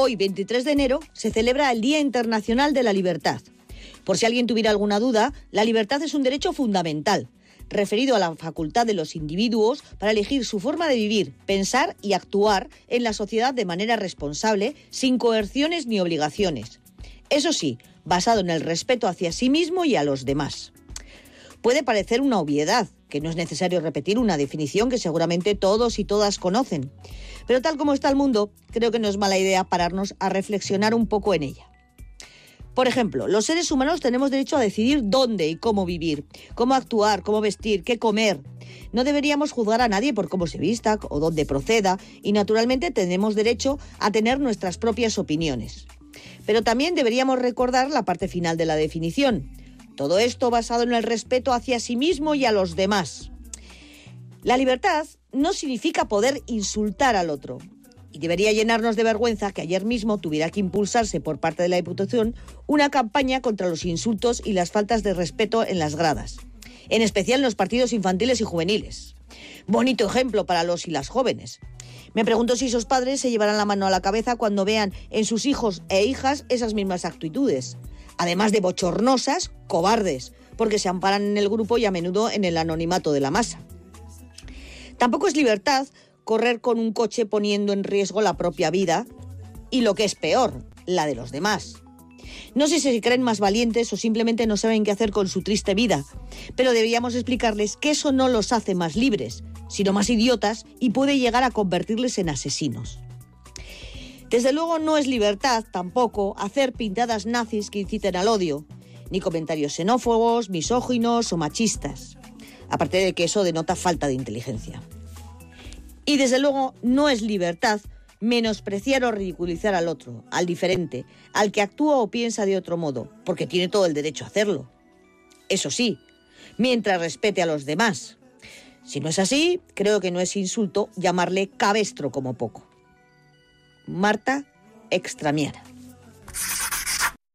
Hoy, 23 de enero, se celebra el Día Internacional de la Libertad. Por si alguien tuviera alguna duda, la libertad es un derecho fundamental, referido a la facultad de los individuos para elegir su forma de vivir, pensar y actuar en la sociedad de manera responsable, sin coerciones ni obligaciones. Eso sí, basado en el respeto hacia sí mismo y a los demás. Puede parecer una obviedad, que no es necesario repetir una definición que seguramente todos y todas conocen. Pero tal como está el mundo, creo que no es mala idea pararnos a reflexionar un poco en ella. Por ejemplo, los seres humanos tenemos derecho a decidir dónde y cómo vivir, cómo actuar, cómo vestir, qué comer. No deberíamos juzgar a nadie por cómo se vista o dónde proceda y naturalmente tenemos derecho a tener nuestras propias opiniones. Pero también deberíamos recordar la parte final de la definición. Todo esto basado en el respeto hacia sí mismo y a los demás. La libertad no significa poder insultar al otro, y debería llenarnos de vergüenza que ayer mismo tuviera que impulsarse por parte de la Diputación una campaña contra los insultos y las faltas de respeto en las gradas, en especial en los partidos infantiles y juveniles. Bonito ejemplo para los y las jóvenes. Me pregunto si esos padres se llevarán la mano a la cabeza cuando vean en sus hijos e hijas esas mismas actitudes, además de bochornosas, cobardes, porque se amparan en el grupo y a menudo en el anonimato de la masa. Tampoco es libertad correr con un coche poniendo en riesgo la propia vida y lo que es peor, la de los demás. No sé si se creen más valientes o simplemente no saben qué hacer con su triste vida, pero deberíamos explicarles que eso no los hace más libres, sino más idiotas y puede llegar a convertirles en asesinos. Desde luego no es libertad tampoco hacer pintadas nazis que inciten al odio, ni comentarios xenófobos, misóginos o machistas, aparte de que eso denota falta de inteligencia. Y desde luego no es libertad menospreciar o ridiculizar al otro, al diferente, al que actúa o piensa de otro modo, porque tiene todo el derecho a hacerlo. Eso sí, mientras respete a los demás. Si no es así, creo que no es insulto llamarle cabestro como poco. Marta Extramiera.